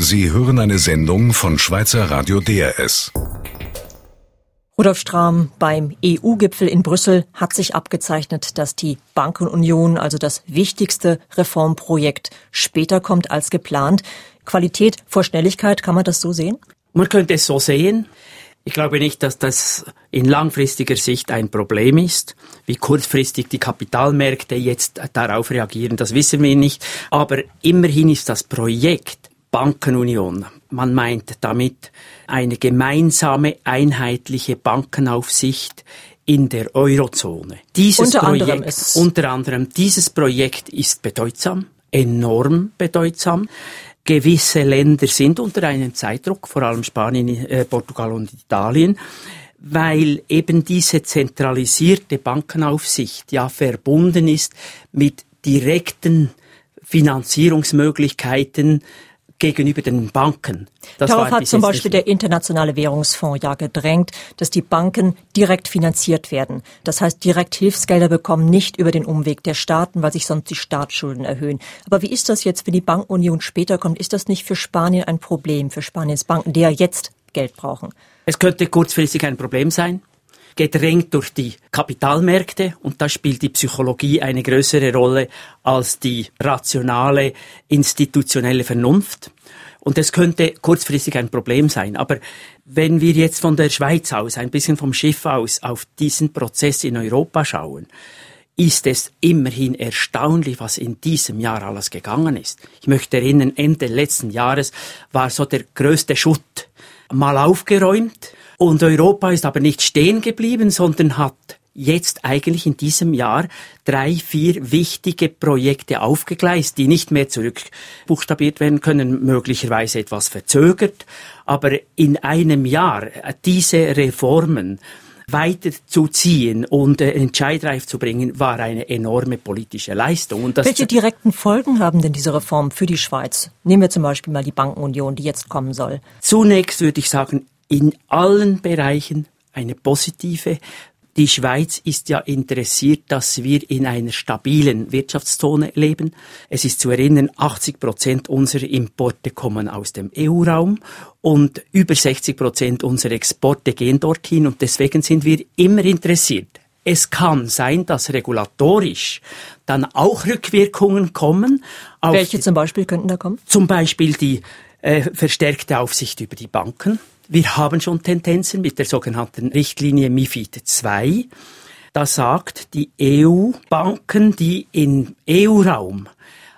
Sie hören eine Sendung von Schweizer Radio DRS. Rudolf Strahm, beim EU-Gipfel in Brüssel hat sich abgezeichnet, dass die Bankenunion, also das wichtigste Reformprojekt, später kommt als geplant. Qualität vor Schnelligkeit, kann man das so sehen? Man könnte es so sehen. Ich glaube nicht, dass das in langfristiger Sicht ein Problem ist. Wie kurzfristig die Kapitalmärkte jetzt darauf reagieren, das wissen wir nicht. Aber immerhin ist das Projekt Bankenunion. Man meint damit eine gemeinsame, einheitliche Bankenaufsicht in der Eurozone. Dieses unter Projekt, anderem unter anderem, dieses Projekt ist bedeutsam, enorm bedeutsam. Gewisse Länder sind unter einem Zeitdruck, vor allem Spanien, äh, Portugal und Italien, weil eben diese zentralisierte Bankenaufsicht ja verbunden ist mit direkten Finanzierungsmöglichkeiten gegenüber den Banken. Das Darauf hat zum Beispiel der Internationale Währungsfonds ja gedrängt, dass die Banken direkt finanziert werden. Das heißt, direkt Hilfsgelder bekommen, nicht über den Umweg der Staaten, weil sich sonst die Staatsschulden erhöhen. Aber wie ist das jetzt, wenn die Bankunion später kommt? Ist das nicht für Spanien ein Problem, für Spaniens Banken, die ja jetzt Geld brauchen? Es könnte kurzfristig ein Problem sein gedrängt durch die Kapitalmärkte und da spielt die Psychologie eine größere Rolle als die rationale institutionelle Vernunft. Und es könnte kurzfristig ein Problem sein. Aber wenn wir jetzt von der Schweiz aus, ein bisschen vom Schiff aus, auf diesen Prozess in Europa schauen, ist es immerhin erstaunlich, was in diesem Jahr alles gegangen ist. Ich möchte erinnern, Ende letzten Jahres war so der größte Schutt mal aufgeräumt und Europa ist aber nicht stehen geblieben, sondern hat jetzt eigentlich in diesem Jahr drei, vier wichtige Projekte aufgegleist, die nicht mehr zurückbuchstabiert werden können, möglicherweise etwas verzögert. Aber in einem Jahr diese Reformen weiterzuziehen und äh, entscheidreif zu bringen, war eine enorme politische Leistung. Und Welche direkten Folgen haben denn diese Reformen für die Schweiz? Nehmen wir zum Beispiel mal die Bankenunion, die jetzt kommen soll. Zunächst würde ich sagen, in allen Bereichen eine positive. Die Schweiz ist ja interessiert, dass wir in einer stabilen Wirtschaftszone leben. Es ist zu erinnern, 80 Prozent unserer Importe kommen aus dem EU-Raum und über 60 Prozent unserer Exporte gehen dorthin und deswegen sind wir immer interessiert. Es kann sein, dass regulatorisch dann auch Rückwirkungen kommen. Welche zum Beispiel könnten da kommen? Zum Beispiel die äh, verstärkte Aufsicht über die Banken wir haben schon Tendenzen mit der sogenannten Richtlinie MIFID II. Da sagt die EU-Banken, die im EU-Raum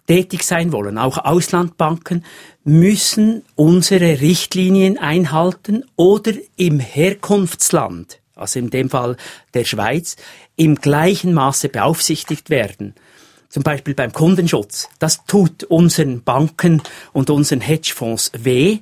tätig sein wollen, auch Auslandbanken, müssen unsere Richtlinien einhalten oder im Herkunftsland, also in dem Fall der Schweiz, im gleichen Maße beaufsichtigt werden. Zum Beispiel beim Kundenschutz. Das tut unseren Banken und unseren Hedgefonds weh,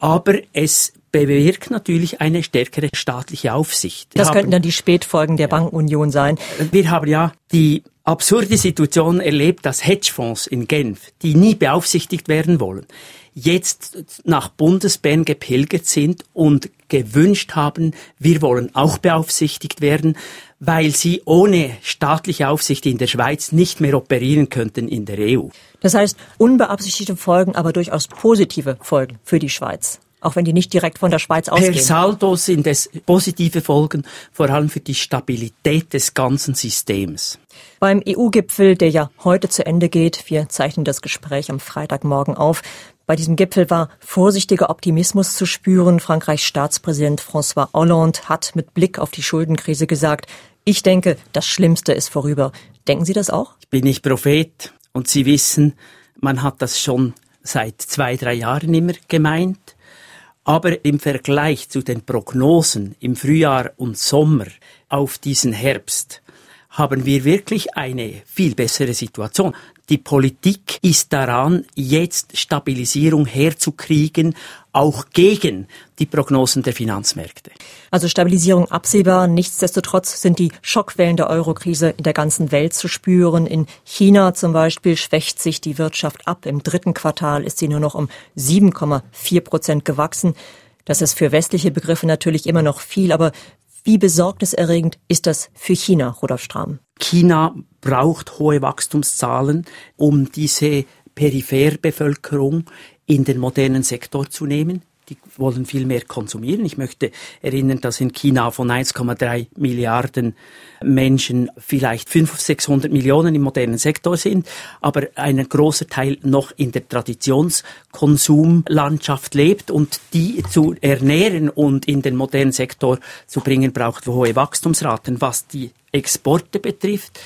aber es bewirkt natürlich eine stärkere staatliche Aufsicht. Das Wir könnten dann die Spätfolgen der ja. Bankenunion sein. Wir haben ja die absurde Situation erlebt, dass Hedgefonds in Genf, die nie beaufsichtigt werden wollen, jetzt nach Bundesbern gepilgert sind und gewünscht haben, wir wollen auch beaufsichtigt werden, weil sie ohne staatliche Aufsicht in der Schweiz nicht mehr operieren könnten in der EU. Das heißt, unbeabsichtigte Folgen, aber durchaus positive Folgen für die Schweiz auch wenn die nicht direkt von der Schweiz ausgehen. Per Saldo sind es positive Folgen, vor allem für die Stabilität des ganzen Systems. Beim EU-Gipfel, der ja heute zu Ende geht, wir zeichnen das Gespräch am Freitagmorgen auf, bei diesem Gipfel war vorsichtiger Optimismus zu spüren. Frankreichs Staatspräsident François Hollande hat mit Blick auf die Schuldenkrise gesagt, ich denke, das Schlimmste ist vorüber. Denken Sie das auch? Ich bin nicht Prophet und Sie wissen, man hat das schon seit zwei, drei Jahren immer gemeint. Aber im Vergleich zu den Prognosen im Frühjahr und Sommer auf diesen Herbst haben wir wirklich eine viel bessere Situation. Die Politik ist daran, jetzt Stabilisierung herzukriegen, auch gegen die Prognosen der Finanzmärkte. Also Stabilisierung absehbar. Nichtsdestotrotz sind die Schockwellen der Eurokrise in der ganzen Welt zu spüren. In China zum Beispiel schwächt sich die Wirtschaft ab. Im dritten Quartal ist sie nur noch um 7,4 Prozent gewachsen. Das ist für westliche Begriffe natürlich immer noch viel, aber wie besorgniserregend ist das für China, Rudolf Strahm? China braucht hohe Wachstumszahlen, um diese Peripherbevölkerung in den modernen Sektor zu nehmen die wollen viel mehr konsumieren. Ich möchte erinnern, dass in China von 1,3 Milliarden Menschen vielleicht 500, 600 Millionen im modernen Sektor sind, aber ein großer Teil noch in der Traditionskonsumlandschaft lebt und die zu ernähren und in den modernen Sektor zu bringen, braucht hohe Wachstumsraten. Was die Exporte betrifft,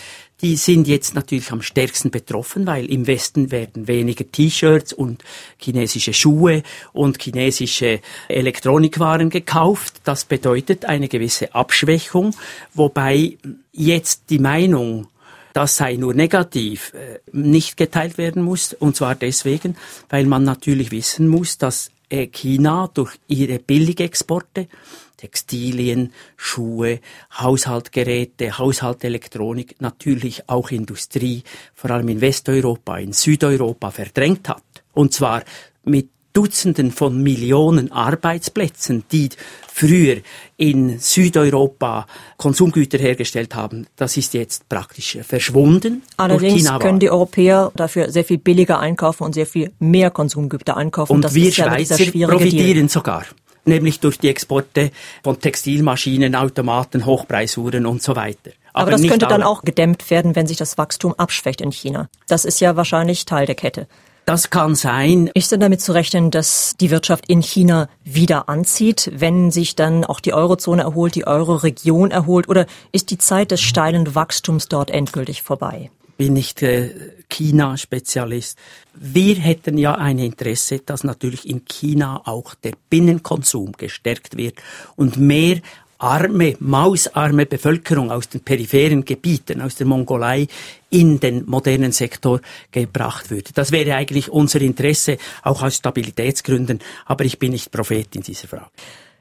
die sind jetzt natürlich am stärksten betroffen, weil im Westen werden weniger T-Shirts und chinesische Schuhe und chinesische Elektronikwaren gekauft. Das bedeutet eine gewisse Abschwächung, wobei jetzt die Meinung, das sei nur negativ, äh, nicht geteilt werden muss. Und zwar deswegen, weil man natürlich wissen muss, dass China durch ihre Billigexporte Textilien, Schuhe, Haushaltgeräte, Haushaltelektronik, natürlich auch Industrie, vor allem in Westeuropa, in Südeuropa verdrängt hat. Und zwar mit Dutzenden von Millionen Arbeitsplätzen, die früher in Südeuropa Konsumgüter hergestellt haben, das ist jetzt praktisch verschwunden. Allerdings können die Europäer dafür sehr viel billiger einkaufen und sehr viel mehr Konsumgüter einkaufen. Und das wir Schweizer ja profitieren Deal. sogar nämlich durch die Exporte von Textilmaschinen, Automaten, Hochpreisuhren und so weiter. Aber, Aber das könnte alle. dann auch gedämmt werden, wenn sich das Wachstum abschwächt in China. Das ist ja wahrscheinlich Teil der Kette. Das kann sein. Ist denn damit zu rechnen, dass die Wirtschaft in China wieder anzieht, wenn sich dann auch die Eurozone erholt, die Euroregion erholt? Oder ist die Zeit des steilen Wachstums dort endgültig vorbei? bin nicht äh, China-Spezialist. Wir hätten ja ein Interesse, dass natürlich in China auch der Binnenkonsum gestärkt wird und mehr arme, mausarme Bevölkerung aus den peripheren Gebieten, aus der Mongolei in den modernen Sektor gebracht würde. Das wäre eigentlich unser Interesse, auch aus Stabilitätsgründen, aber ich bin nicht Prophet in dieser Frage.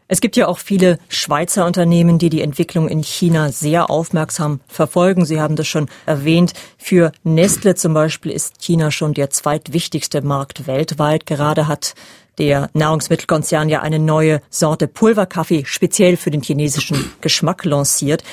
Es gibt ja auch viele Schweizer Unternehmen, die die Entwicklung in China sehr aufmerksam verfolgen. Sie haben das schon erwähnt. Für Nestle zum Beispiel ist China schon der zweitwichtigste Markt weltweit. Gerade hat der Nahrungsmittelkonzern ja eine neue Sorte Pulverkaffee speziell für den chinesischen Geschmack lanciert.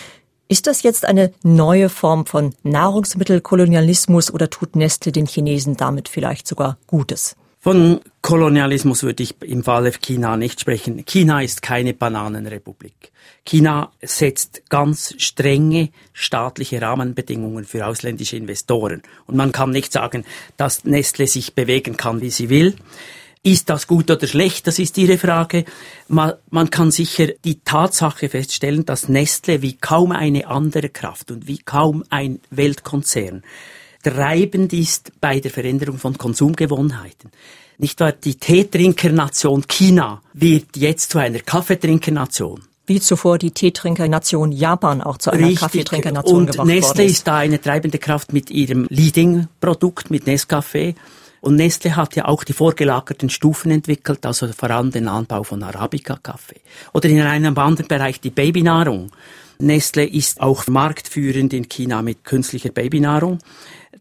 Ist das jetzt eine neue Form von Nahrungsmittelkolonialismus oder tut Nestle den Chinesen damit vielleicht sogar Gutes? Von Kolonialismus würde ich im Falle China nicht sprechen. China ist keine Bananenrepublik. China setzt ganz strenge staatliche Rahmenbedingungen für ausländische Investoren. Und man kann nicht sagen, dass Nestle sich bewegen kann, wie sie will. Ist das gut oder schlecht? Das ist Ihre Frage. Man, man, kann sicher die Tatsache feststellen, dass Nestle wie kaum eine andere Kraft und wie kaum ein Weltkonzern treibend ist bei der Veränderung von Konsumgewohnheiten. Nicht wahr? Die Teetrinkernation China wird jetzt zu einer Kaffeetrinkernation. Wie zuvor die Teetrinkernation Japan auch zu einer Richtig. Kaffeetrinkernation Und gemacht Nestle ist. ist da eine treibende Kraft mit ihrem Leading-Produkt, mit Nescafé. Und Nestle hat ja auch die vorgelagerten Stufen entwickelt, also vor allem den Anbau von Arabica-Kaffee. Oder in einem anderen Bereich die Babynahrung. Nestle ist auch marktführend in China mit künstlicher Babynahrung.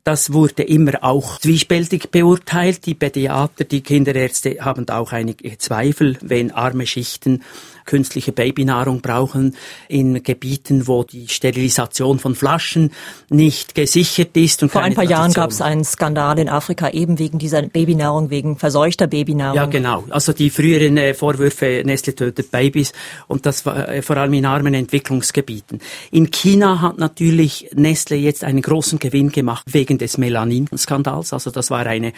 Das wurde immer auch zwiespältig beurteilt. Die Pädiater, die Kinderärzte haben auch einige Zweifel, wenn arme Schichten künstliche Babynahrung brauchen in Gebieten, wo die Sterilisation von Flaschen nicht gesichert ist. Und Vor ein paar Tradition. Jahren gab es einen Skandal in Afrika eben wegen dieser Babynahrung, wegen verseuchter Babynahrung. Ja, genau. Also die früheren äh, Vorwürfe, Nestle tötet Babys und das äh, vor allem in armen Entwicklungsgebieten. In China hat natürlich Nestle jetzt einen großen Gewinn gemacht wegen des Melanin-Skandals. Also das war eine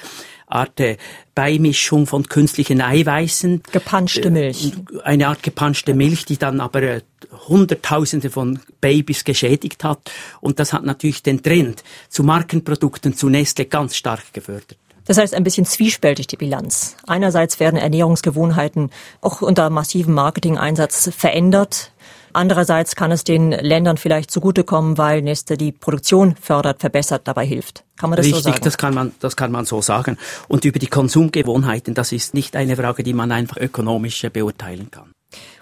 Art äh, Beimischung von künstlichen Eiweißen. Gepanschte äh, Milch. Eine Art gepanschte Milch, die dann aber äh, Hunderttausende von Babys geschädigt hat. Und das hat natürlich den Trend zu Markenprodukten, zu Nestle ganz stark gefördert. Das heißt ein bisschen zwiespältig die Bilanz. Einerseits werden Ernährungsgewohnheiten auch unter massivem Marketing-Einsatz verändert. Andererseits kann es den Ländern vielleicht zugutekommen, weil Neste die Produktion fördert, verbessert, dabei hilft. Kann man das Richtig, so sagen? das kann man, das kann man so sagen. Und über die Konsumgewohnheiten, das ist nicht eine Frage, die man einfach ökonomisch beurteilen kann.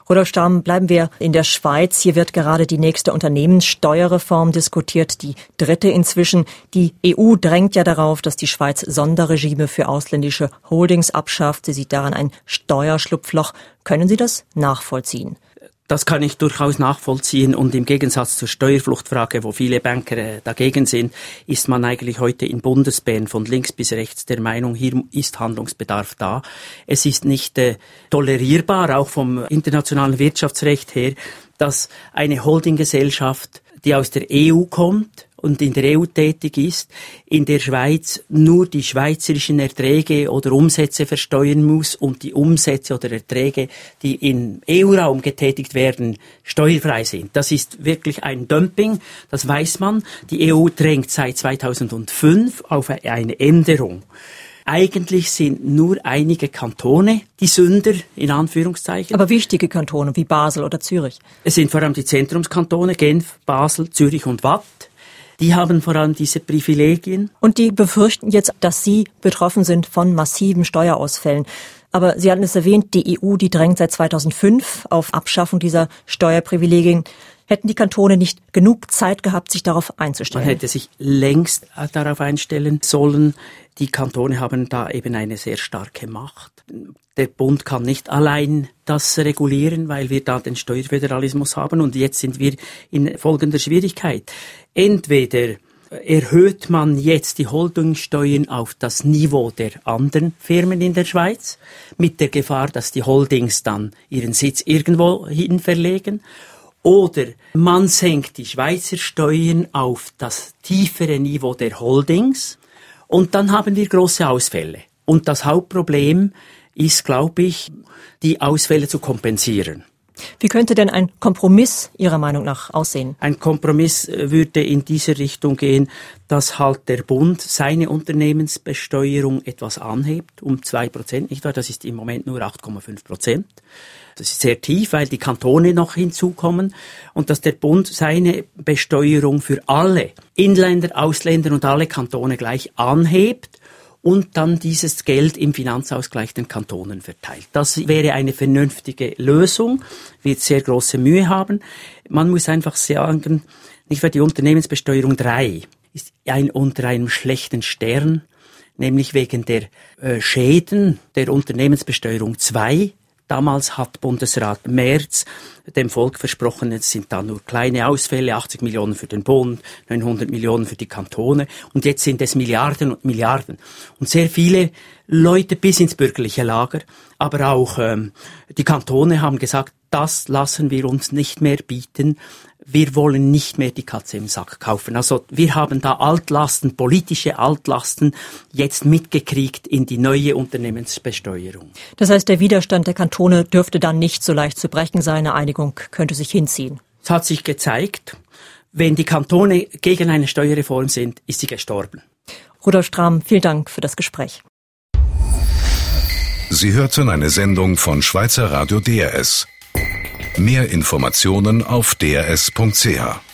Rudolf Stamm, bleiben wir in der Schweiz. Hier wird gerade die nächste Unternehmenssteuerreform diskutiert, die dritte inzwischen. Die EU drängt ja darauf, dass die Schweiz Sonderregime für ausländische Holdings abschafft. Sie sieht daran ein Steuerschlupfloch. Können Sie das nachvollziehen? Das kann ich durchaus nachvollziehen und im Gegensatz zur Steuerfluchtfrage, wo viele Banker äh, dagegen sind, ist man eigentlich heute in Bundesbären von links bis rechts der Meinung, hier ist Handlungsbedarf da. Es ist nicht äh, tolerierbar, auch vom internationalen Wirtschaftsrecht her, dass eine Holdinggesellschaft, die aus der EU kommt, und in der EU tätig ist, in der Schweiz nur die schweizerischen Erträge oder Umsätze versteuern muss und die Umsätze oder Erträge, die im EU-Raum getätigt werden, steuerfrei sind. Das ist wirklich ein Dumping, das weiß man. Die EU drängt seit 2005 auf eine Änderung. Eigentlich sind nur einige Kantone die Sünder, in Anführungszeichen. Aber wichtige Kantone wie Basel oder Zürich? Es sind vor allem die Zentrumskantone, Genf, Basel, Zürich und Watt. Die haben vor allem diese Privilegien. Und die befürchten jetzt, dass sie betroffen sind von massiven Steuerausfällen. Aber Sie hatten es erwähnt, die EU, die drängt seit 2005 auf Abschaffung dieser Steuerprivilegien. Hätten die Kantone nicht genug Zeit gehabt, sich darauf einzustellen? Man hätte sich längst darauf einstellen sollen. Die Kantone haben da eben eine sehr starke Macht. Der Bund kann nicht allein das regulieren, weil wir da den Steuerföderalismus haben und jetzt sind wir in folgender Schwierigkeit. Entweder erhöht man jetzt die Holdingsteuern auf das Niveau der anderen Firmen in der Schweiz, mit der Gefahr, dass die Holdings dann ihren Sitz irgendwo hin verlegen, oder man senkt die Schweizer Steuern auf das tiefere Niveau der Holdings, und dann haben wir große Ausfälle. Und das Hauptproblem ist, glaube ich, die Ausfälle zu kompensieren. Wie könnte denn ein Kompromiss Ihrer Meinung nach aussehen? Ein Kompromiss äh, würde in diese Richtung gehen, dass halt der Bund seine Unternehmensbesteuerung etwas anhebt, um zwei Prozent, nicht wahr? Das ist im Moment nur 8,5 Prozent. Das ist sehr tief, weil die Kantone noch hinzukommen und dass der Bund seine Besteuerung für alle Inländer, Ausländer und alle Kantone gleich anhebt und dann dieses Geld im Finanzausgleich den Kantonen verteilt. Das wäre eine vernünftige Lösung, wird sehr große Mühe haben. Man muss einfach sagen, nicht für die Unternehmensbesteuerung 3 ist ein unter einem schlechten Stern, nämlich wegen der äh, Schäden der Unternehmensbesteuerung 2 Damals hat Bundesrat Merz dem Volk versprochen, es sind da nur kleine Ausfälle, 80 Millionen für den Bund, 900 Millionen für die Kantone und jetzt sind es Milliarden und Milliarden. Und sehr viele Leute bis ins bürgerliche Lager, aber auch ähm, die Kantone haben gesagt, das lassen wir uns nicht mehr bieten wir wollen nicht mehr die Katze im Sack kaufen. Also wir haben da Altlasten, politische Altlasten jetzt mitgekriegt in die neue Unternehmensbesteuerung. Das heißt, der Widerstand der Kantone dürfte dann nicht so leicht zu brechen sein. Eine Einigung könnte sich hinziehen. Es hat sich gezeigt, wenn die Kantone gegen eine Steuerreform sind, ist sie gestorben. Rudolf Strahm, vielen Dank für das Gespräch. Sie hörten eine Sendung von Schweizer Radio DRS. Mehr Informationen auf drs.ch.